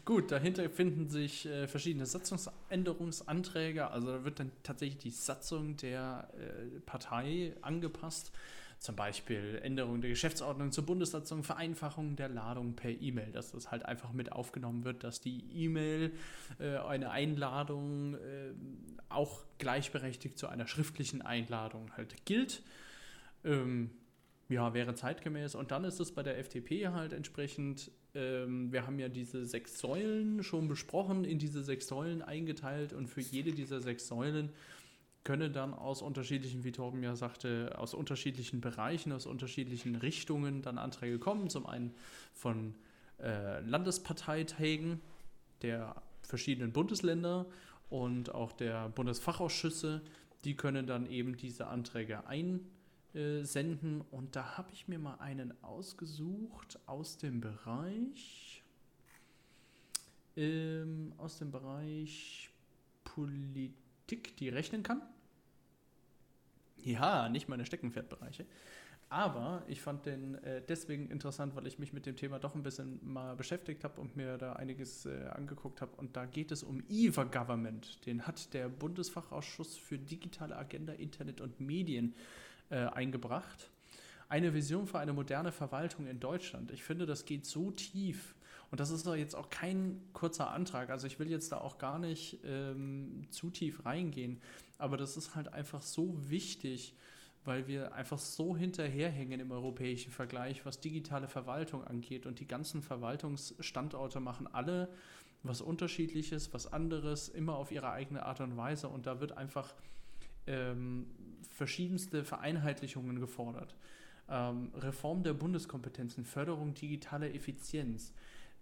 Gut, dahinter finden sich äh, verschiedene Satzungsänderungsanträge. Also da wird dann tatsächlich die Satzung der äh, Partei angepasst. Zum Beispiel Änderung der Geschäftsordnung zur Bundessatzung, Vereinfachung der Ladung per E-Mail, dass das halt einfach mit aufgenommen wird, dass die E-Mail, äh, eine Einladung äh, auch gleichberechtigt zu einer schriftlichen Einladung halt gilt. Ähm, ja, wäre zeitgemäß. Und dann ist es bei der FDP halt entsprechend, ähm, wir haben ja diese sechs Säulen schon besprochen, in diese sechs Säulen eingeteilt und für jede dieser sechs Säulen könne dann aus unterschiedlichen, wie Torben ja sagte, aus unterschiedlichen Bereichen, aus unterschiedlichen Richtungen dann Anträge kommen. Zum einen von äh, Landesparteitägen der verschiedenen Bundesländer und auch der Bundesfachausschüsse, die können dann eben diese Anträge einsenden. Und da habe ich mir mal einen ausgesucht aus dem Bereich, ähm, aus dem Bereich Politik Politik, die rechnen kann. Ja, nicht meine Steckenpferdbereiche. Aber ich fand den äh, deswegen interessant, weil ich mich mit dem Thema doch ein bisschen mal beschäftigt habe und mir da einiges äh, angeguckt habe. Und da geht es um EVA-Government. Den hat der Bundesfachausschuss für digitale Agenda, Internet und Medien äh, eingebracht. Eine Vision für eine moderne Verwaltung in Deutschland. Ich finde, das geht so tief und das ist doch jetzt auch kein kurzer Antrag. Also ich will jetzt da auch gar nicht ähm, zu tief reingehen. Aber das ist halt einfach so wichtig, weil wir einfach so hinterherhängen im europäischen Vergleich, was digitale Verwaltung angeht. Und die ganzen Verwaltungsstandorte machen alle was Unterschiedliches, was anderes, immer auf ihre eigene Art und Weise. Und da wird einfach ähm, verschiedenste Vereinheitlichungen gefordert. Ähm, Reform der Bundeskompetenzen, Förderung digitaler Effizienz,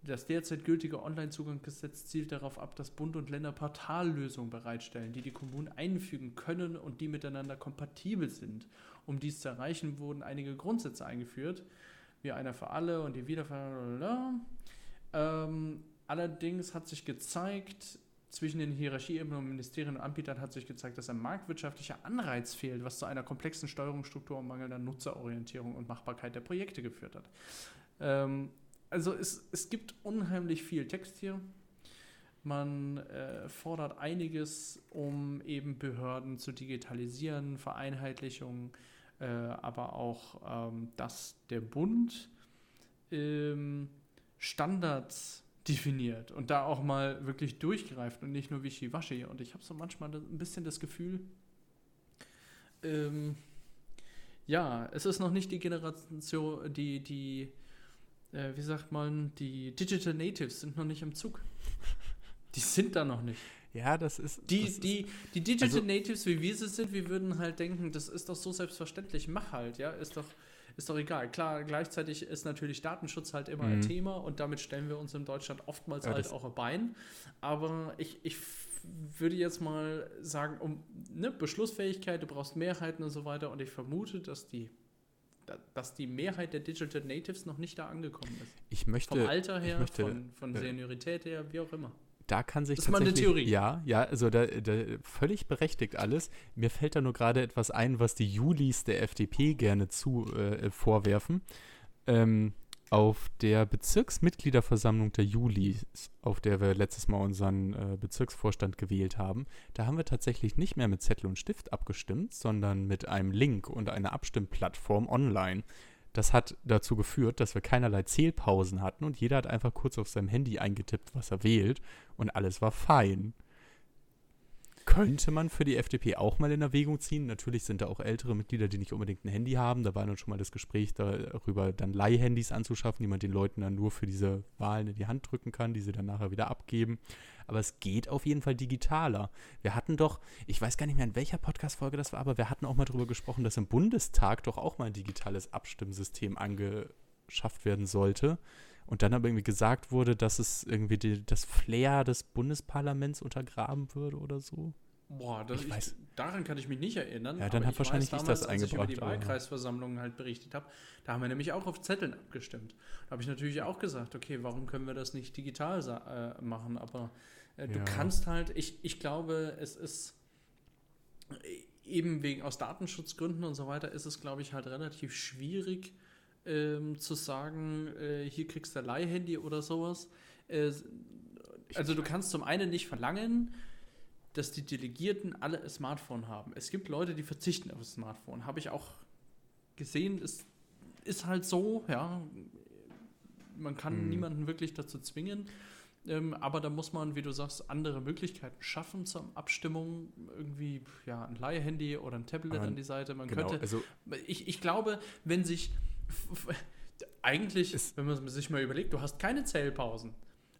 das derzeit gültige Onlinezugangsgesetz zielt darauf ab, dass Bund und Länder Portallösungen bereitstellen, die die Kommunen einfügen können und die miteinander kompatibel sind. Um dies zu erreichen, wurden einige Grundsätze eingeführt, wie einer für alle und die Wiederverwendung. Ähm, allerdings hat sich gezeigt, zwischen den Hierarchieebenen und Ministerien und Anbietern hat sich gezeigt, dass ein marktwirtschaftlicher Anreiz fehlt, was zu einer komplexen Steuerungsstruktur und mangelnder Nutzerorientierung und Machbarkeit der Projekte geführt hat. Ähm, also es, es gibt unheimlich viel Text hier. Man äh, fordert einiges, um eben Behörden zu digitalisieren, Vereinheitlichung, äh, aber auch, ähm, dass der Bund ähm, Standards definiert und da auch mal wirklich durchgreift und nicht nur Wischiwaschi. Und ich habe so manchmal ein bisschen das Gefühl, ähm, ja, es ist noch nicht die Generation, die, die äh, wie sagt man, die Digital Natives sind noch nicht im Zug. Die sind da noch nicht. Ja, das ist. Die, das die, die Digital also, Natives, wie wir sie sind, wir würden halt denken, das ist doch so selbstverständlich, mach halt, ja, ist doch, ist doch egal. Klar, gleichzeitig ist natürlich Datenschutz halt immer mhm. ein Thema und damit stellen wir uns in Deutschland oftmals ja, halt auch ein Bein. Aber ich, ich würde jetzt mal sagen, um ne, Beschlussfähigkeit, du brauchst Mehrheiten und so weiter und ich vermute, dass die dass die Mehrheit der Digital Natives noch nicht da angekommen ist. Ich möchte. Vom Alter her, möchte, von, von Seniorität her, wie auch immer. Da kann sich das ist mal eine Theorie. Ja, ja, also da, da, völlig berechtigt alles. Mir fällt da nur gerade etwas ein, was die Julis der FDP gerne zu äh, vorwerfen. Ähm, auf der Bezirksmitgliederversammlung der Juli, auf der wir letztes Mal unseren äh, Bezirksvorstand gewählt haben, da haben wir tatsächlich nicht mehr mit Zettel und Stift abgestimmt, sondern mit einem Link und einer Abstimmplattform online. Das hat dazu geführt, dass wir keinerlei Zählpausen hatten und jeder hat einfach kurz auf seinem Handy eingetippt, was er wählt und alles war fein. Könnte man für die FDP auch mal in Erwägung ziehen. Natürlich sind da auch ältere Mitglieder, die nicht unbedingt ein Handy haben. Da war dann schon mal das Gespräch darüber, dann Leihhandys anzuschaffen, die man den Leuten dann nur für diese Wahlen in die Hand drücken kann, die sie dann nachher wieder abgeben. Aber es geht auf jeden Fall digitaler. Wir hatten doch, ich weiß gar nicht mehr, in welcher Podcast-Folge das war, aber wir hatten auch mal darüber gesprochen, dass im Bundestag doch auch mal ein digitales Abstimmsystem angeschafft werden sollte. Und dann aber irgendwie gesagt wurde, dass es irgendwie die, das Flair des Bundesparlaments untergraben würde oder so. Boah, das, ich weiß. daran kann ich mich nicht erinnern. Ja, dann hat wahrscheinlich damals, ich das eingebracht. Als ich über die Wahlkreisversammlungen halt berichtet habe, da haben wir nämlich auch auf Zetteln abgestimmt. Da habe ich natürlich auch gesagt, okay, warum können wir das nicht digital äh, machen? Aber äh, du ja. kannst halt, ich, ich glaube, es ist eben wegen aus Datenschutzgründen und so weiter, ist es, glaube ich, halt relativ schwierig ähm, zu sagen, äh, hier kriegst du ein Leihhandy oder sowas. Äh, also du kannst zum einen nicht verlangen, dass die Delegierten alle ein Smartphone haben. Es gibt Leute, die verzichten auf das Smartphone. Habe ich auch gesehen, es ist halt so, ja. Man kann mhm. niemanden wirklich dazu zwingen. Ähm, aber da muss man, wie du sagst, andere Möglichkeiten schaffen zur Abstimmung. Irgendwie, ja, ein Leihhandy oder ein Tablet aber an die Seite. Man genau, könnte. Also ich, ich glaube, wenn sich eigentlich, wenn man sich mal überlegt, du hast keine Zählpausen.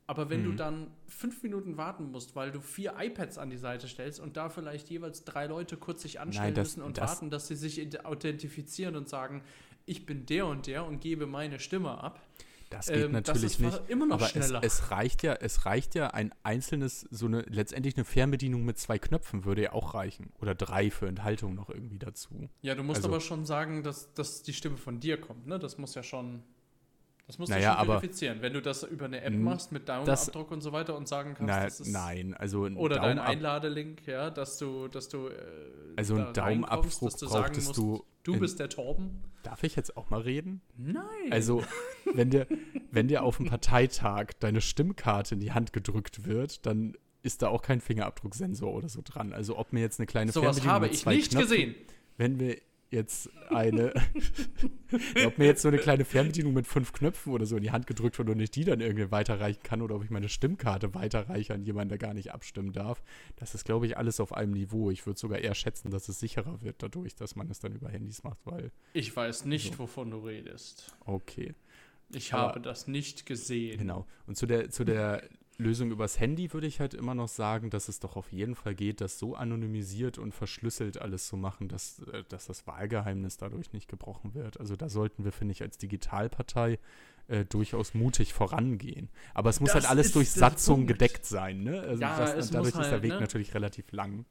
Aber wenn mhm. du dann fünf Minuten warten musst, weil du vier iPads an die Seite stellst und da vielleicht jeweils drei Leute kurz sich anstellen Nein, das, müssen und das warten, dass sie sich authentifizieren und sagen, ich bin der und der und gebe meine Stimme ab. Das geht ähm, natürlich das nicht. Immer noch aber schneller. Es, es, reicht ja, es reicht ja ein einzelnes, so eine letztendlich eine Fernbedienung mit zwei Knöpfen würde ja auch reichen. Oder drei für Enthaltung noch irgendwie dazu. Ja, du musst also, aber schon sagen, dass, dass die Stimme von dir kommt, ne? Das muss ja schon. Das musst naja, du schon verifizieren. Wenn du das über eine App machst mit Daumenabdruck und so weiter und sagen kannst, na, das ist Nein, also Oder dein Einladelink, ja, dass du, dass du äh, Also ein Daumenabdruck dass du brauchtest musst, du. Du bist der Torben. Darf ich jetzt auch mal reden? Nein. Also, wenn dir, wenn dir auf dem Parteitag deine Stimmkarte in die Hand gedrückt wird, dann ist da auch kein Fingerabdrucksensor oder so dran. Also ob mir jetzt eine kleine so Fernbedienung habe ich nicht Knöpfen, gesehen. Wenn wir jetzt eine, [laughs] ob mir jetzt so eine kleine Fernbedienung mit fünf Knöpfen oder so in die Hand gedrückt wird und ich die dann irgendwie weiterreichen kann oder ob ich meine Stimmkarte weiterreiche an jemanden, der gar nicht abstimmen darf. Das ist, glaube ich, alles auf einem Niveau. Ich würde sogar eher schätzen, dass es sicherer wird dadurch, dass man es dann über Handys macht, weil. Ich weiß nicht, so. wovon du redest. Okay. Ich Aber, habe das nicht gesehen. Genau. Und zu der, zu der Lösung übers Handy würde ich halt immer noch sagen, dass es doch auf jeden Fall geht, das so anonymisiert und verschlüsselt alles zu machen, dass, äh, dass das Wahlgeheimnis dadurch nicht gebrochen wird. Also da sollten wir, finde ich, als Digitalpartei äh, durchaus mutig vorangehen. Aber es muss das halt alles durch Satzung Punkt. gedeckt sein. Ne? Also ja, das, dadurch halt, ist der Weg ne? natürlich relativ lang.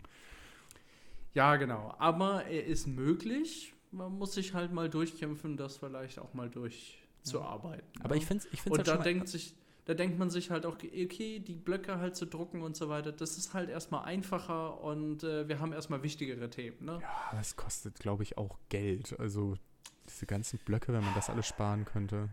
Ja, genau. Aber er ist möglich. Man muss sich halt mal durchkämpfen, das vielleicht auch mal durchzuarbeiten. Aber ne? ich finde es ich Und halt da denkt sich da denkt man sich halt auch, okay, die Blöcke halt zu drucken und so weiter, das ist halt erstmal einfacher und äh, wir haben erstmal wichtigere Themen. Ne? Ja, das kostet, glaube ich, auch Geld. Also diese ganzen Blöcke, wenn man das alles sparen könnte.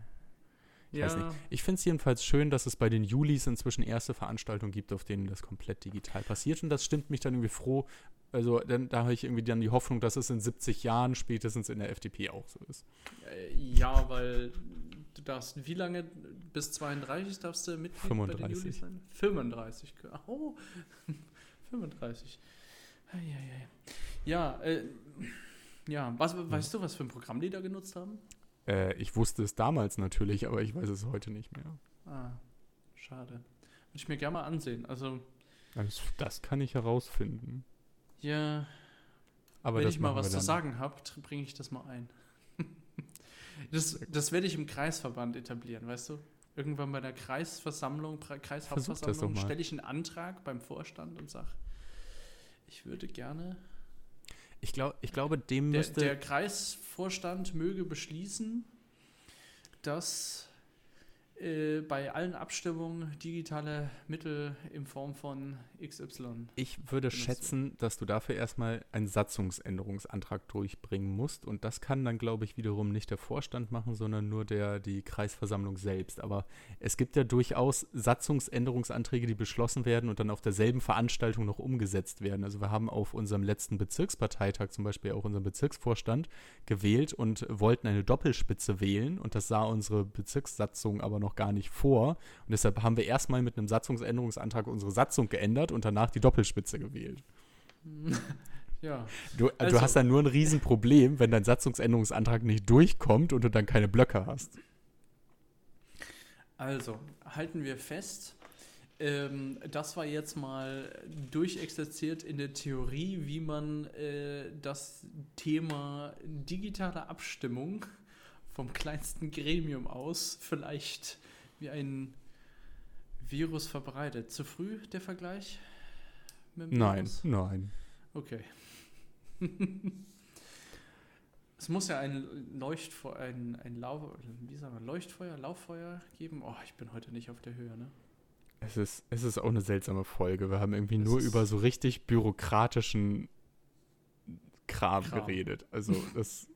Ich ja. weiß nicht. Ich finde es jedenfalls schön, dass es bei den Julis inzwischen erste Veranstaltungen gibt, auf denen das komplett digital passiert. Und das stimmt mich dann irgendwie froh. Also dann, da habe ich irgendwie dann die Hoffnung, dass es in 70 Jahren spätestens in der FDP auch so ist. Äh, ja, weil du darfst, wie lange, bis 32 darfst du Mitglied 35. bei den Julis sein? 35. Oh, 35. Ja, äh, ja, was, weißt du, was für ein Programm die da genutzt haben? Äh, ich wusste es damals natürlich, aber ich weiß es heute nicht mehr. Ah, schade. Würde ich mir gerne mal ansehen. Also. Das, das kann ich herausfinden. Ja. Aber wenn ich mal was zu sagen habe, bringe ich das mal ein. [laughs] Das, das werde ich im Kreisverband etablieren, weißt du? Irgendwann bei der Kreisversammlung, Kreishauptversammlung stelle ich einen Antrag beim Vorstand und sage, ich würde gerne. Ich, glaub, ich glaube, dem der, müsste. Der Kreisvorstand möge beschließen, dass äh, bei allen Abstimmungen digitale Mittel in Form von XY. Ich würde schätzen, wird. dass du dafür erstmal einen Satzungsänderungsantrag durchbringen musst und das kann dann, glaube ich, wiederum nicht der Vorstand machen, sondern nur der, die Kreisversammlung selbst. Aber es gibt ja durchaus Satzungsänderungsanträge, die beschlossen werden und dann auf derselben Veranstaltung noch umgesetzt werden. Also wir haben auf unserem letzten Bezirksparteitag zum Beispiel auch unseren Bezirksvorstand gewählt und wollten eine Doppelspitze wählen und das sah unsere Bezirkssatzung aber noch gar nicht vor. Und deshalb haben wir erstmal mit einem Satzungsänderungsantrag unsere Satzung geändert und danach die Doppelspitze gewählt. [laughs] ja. Du, Also- du hast dann nur ein Riesenproblem, wenn dein Satzungsänderungsantrag nicht durchkommt und du dann keine Blöcke hast. Also, halten wir fest. Ähm, das war jetzt mal durchexerziert in der Theorie, wie man äh, das Thema digitale Abstimmung vom kleinsten Gremium aus vielleicht wie ein Virus verbreitet. Zu früh der Vergleich? mit dem Nein, Virus? nein. Okay. [laughs] es muss ja ein Leuchtfeuer, ein, ein Lau wie sagen wir, Leuchtfeuer, Lauffeuer geben. Oh, ich bin heute nicht auf der Höhe, ne? Es ist, es ist auch eine seltsame Folge. Wir haben irgendwie Es nur über so richtig bürokratischen Kram, Kram. geredet. Also das.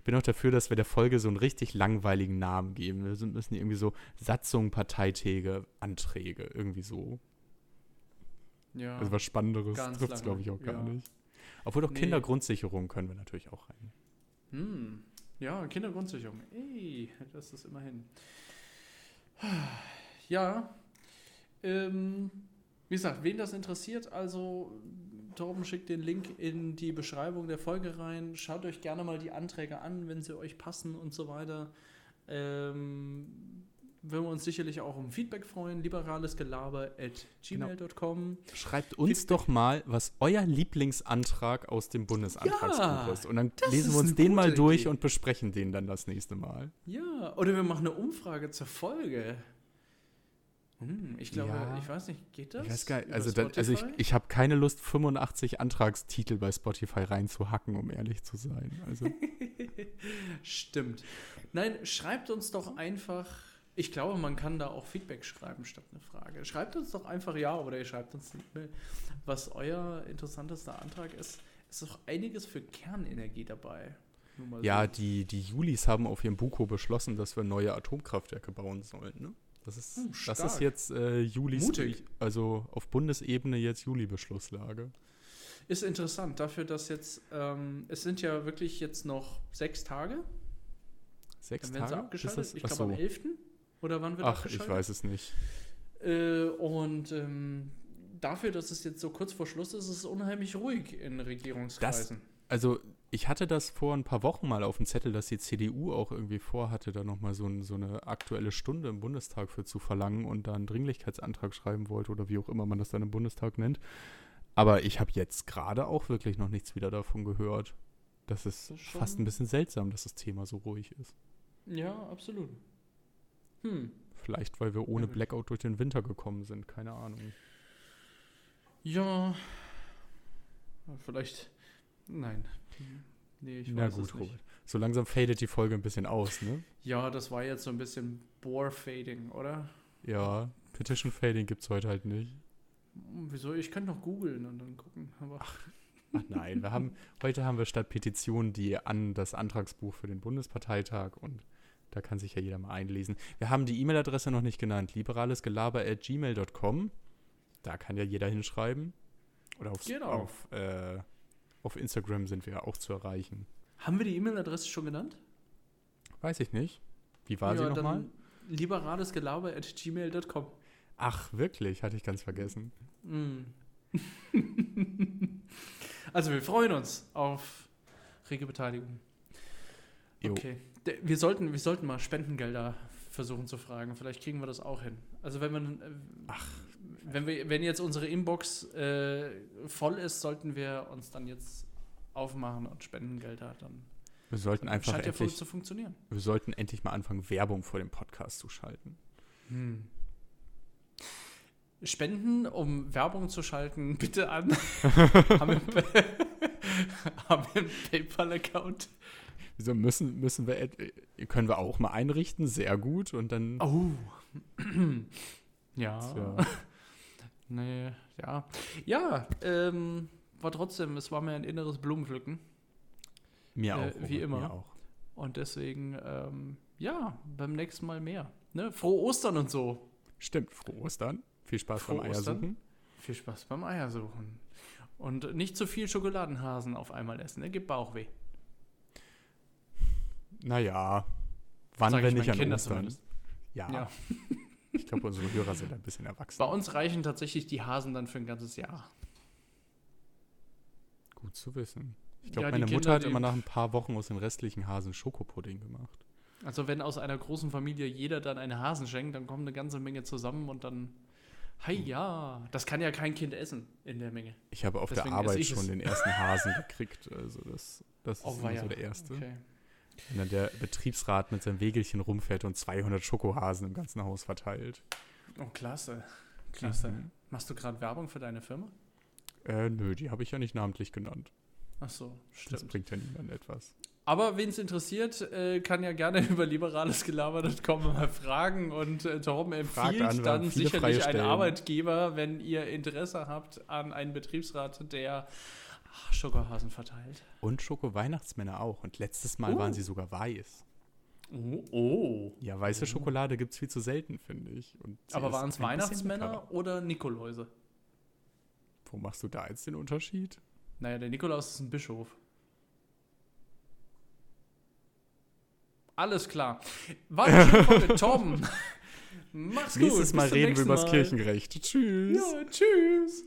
Ich bin auch dafür, dass wir der Folge so einen richtig langweiligen Namen geben. Wir müssen irgendwie so Satzungen, Parteitäge, Anträge, irgendwie so. Ja. Also was Spannenderes trifft es, glaube ich, auch langweilig, gar ja. nicht. Obwohl doch Nee. Kindergrundsicherung können wir natürlich auch rein. Hm. Ja, Kindergrundsicherung. Ey, das ist immerhin. Ja. Ähm, wie gesagt, wen das interessiert, also Torben schickt den Link in die Beschreibung der Folge rein. Schaut euch gerne mal die Anträge an, wenn sie euch passen und so weiter. Ähm, würden wir uns sicherlich auch um Feedback freuen. Liberalesgelaber at gmail.com. Schreibt uns Feedback. doch mal, was euer Lieblingsantrag aus dem Bundesantragsbuch Ja, ist. Und dann lesen wir uns den mal durch Idee. und besprechen den dann das nächste Mal. Ja, oder wir machen eine Umfrage zur Folge. Hm, ich glaube, Ja. ich weiß nicht, geht das? Ich weiß gar nicht, also, da, also ich, ich habe keine Lust, 85 Antragstitel bei Spotify reinzuhacken, um ehrlich zu sein. Also, [laughs] Stimmt. Nein, schreibt uns doch einfach. Ich glaube, man kann da auch Feedback schreiben statt eine Frage. Schreibt uns doch einfach ja oder ihr schreibt uns eine E-Mail, was euer interessantester Antrag ist. Es ist doch einiges für Kernenergie dabei. Ja, so. die, die Julis haben auf ihrem Buko beschlossen, dass wir neue Atomkraftwerke bauen sollen. Ne? Das, ist, Hm, das ist jetzt äh, Julis, Mutig. also auf Bundesebene jetzt Juli-Beschlusslage. Ist interessant dafür, dass jetzt, ähm, es sind ja wirklich jetzt noch sechs Tage. Sechs Dann werden sie Tage? abgeschaltet. Ist das? Ich Ach glaube am so. 11. Oder wann wird Ach, abgeschaltet? ich weiß es nicht. Äh, und ähm, dafür, dass es jetzt so kurz vor Schluss ist, ist es unheimlich ruhig in Regierungskreisen. Also, ich hatte das vor ein paar Wochen mal auf dem Zettel, dass die CDU auch irgendwie vorhatte, da nochmal so, ein, so eine aktuelle Stunde im Bundestag für zu verlangen und da einen Dringlichkeitsantrag schreiben wollte oder wie auch immer man das dann im Bundestag nennt. Aber ich habe jetzt gerade auch wirklich noch nichts wieder davon gehört. Das ist, Das ist fast ein bisschen seltsam, dass das Thema so ruhig ist. Ja, absolut. Hm. Vielleicht, weil wir ohne. Blackout durch den Winter gekommen sind, keine Ahnung. Ja. Vielleicht. Nein. Nee, ich Na weiß gut, es nicht. Robert. So langsam fadet die Folge ein bisschen aus, ne? Ja, das war jetzt so ein bisschen Bore-Fading, oder? Ja, Petition Fading gibt es heute halt nicht. Hm, Wieso? Ich könnte noch googeln und dann gucken. Aber Ach nein, wir haben, heute haben wir statt Petition die an das Antragsbuch für den Bundesparteitag und da kann sich ja jeder mal einlesen. Wir haben die E-Mail-Adresse noch nicht genannt, liberalesgelaber.gmail.com. Da kann ja jeder hinschreiben. Oder auf, Genau. auf, äh, auf Instagram sind wir ja auch zu erreichen. haben wir die E-Mail-Adresse schon genannt? Weiß ich nicht. Wie war ja, sie nochmal? dann liberalesgelaber at gmail.com. Ach, wirklich? Hatte ich ganz vergessen. Mm. [laughs] also wir freuen uns auf rege Beteiligung. Jo. Okay. Wir sollten, wir sollten mal Spendengelder versuchen zu fragen. Vielleicht kriegen wir das auch hin. Also wenn man, äh, Ach. Wenn wir, wenn jetzt unsere Inbox äh, voll ist, sollten wir uns dann jetzt aufmachen und Spendengelder dann. Wir sollten einfach Scheint ja voll endlich, zu funktionieren. wir sollten endlich mal anfangen, Werbung vor dem Podcast zu schalten. Hm. Spenden, um Werbung zu schalten, [laughs] bitte an. haben, wir, [laughs] haben wir einen PayPal-Account? Wieso müssen, müssen wir, können wir auch mal einrichten, sehr gut. Und dann, Oh. [clears throat] ja. Tja. [laughs] Nee, ja. Ja, ähm, war trotzdem, es war mir ein inneres Blumenpflücken. mir äh, auch. wie immer. Mir auch. Und deswegen, ähm, ja, beim nächsten Mal mehr. Ne? Frohe Ostern und so. Stimmt, frohe Ostern. Viel Spaß Frohe beim Ostern. Eiersuchen. Viel Spaß beim Eiersuchen. Und nicht zu viel Schokoladenhasen auf einmal essen, ne? Gibt Bauchweh. Naja, wann, Sag wenn ich nicht an Kindern Ostern? zumindest. Ja, Ja. [laughs] ich glaube, unsere Hörer sind ein bisschen erwachsen. Bei uns reichen tatsächlich die Hasen dann für ein ganzes Jahr. Gut zu wissen. Ich glaube, Ja, meine Mutter Kinder, hat die- immer nach ein paar Wochen aus den restlichen Hasen Schokopudding gemacht. Also wenn aus einer großen Familie jeder dann einen Hasen schenkt, dann kommt eine ganze Menge zusammen und dann, hey ja, das kann ja kein Kind essen in der Menge. Ich habe auf Deswegen der Arbeit schon den ersten Hasen gekriegt. Also das, das ist Oh, so der erste. Okay. Wenn dann der Betriebsrat mit seinem Wägelchen rumfährt und 200 Schokohasen im ganzen Haus verteilt. Oh, klasse. Klasse. Mhm. Machst du gerade Werbung für deine Firma? Äh, nö, die habe ich ja nicht namentlich genannt. Ach so, Das stimmt. bringt ja niemand etwas. Aber wen es interessiert, äh, kann ja gerne [laughs] über liberalesgelaber.com mal fragen und äh, Torben empfiehlt an, dann sicherlich einen. Arbeitgeber, wenn ihr Interesse habt an einen Betriebsrat, der ach, Schokohasen verteilt. Und Schoko-Weihnachtsmänner auch. Und letztes Mal Oh. waren sie sogar weiß. Oh, oh. Ja, weiße Oh. Schokolade gibt es viel zu selten, finde ich. Aber waren es Weihnachtsmänner oder Nikoläuse? Wo machst du da jetzt den Unterschied? Naja, der Nikolaus ist ein Bischof. Alles klar. War eine schöne Folge. Torben, mach's gut. Nächstes Mal reden wir über das. Kirchenrecht. Tschüss. Ja, tschüss.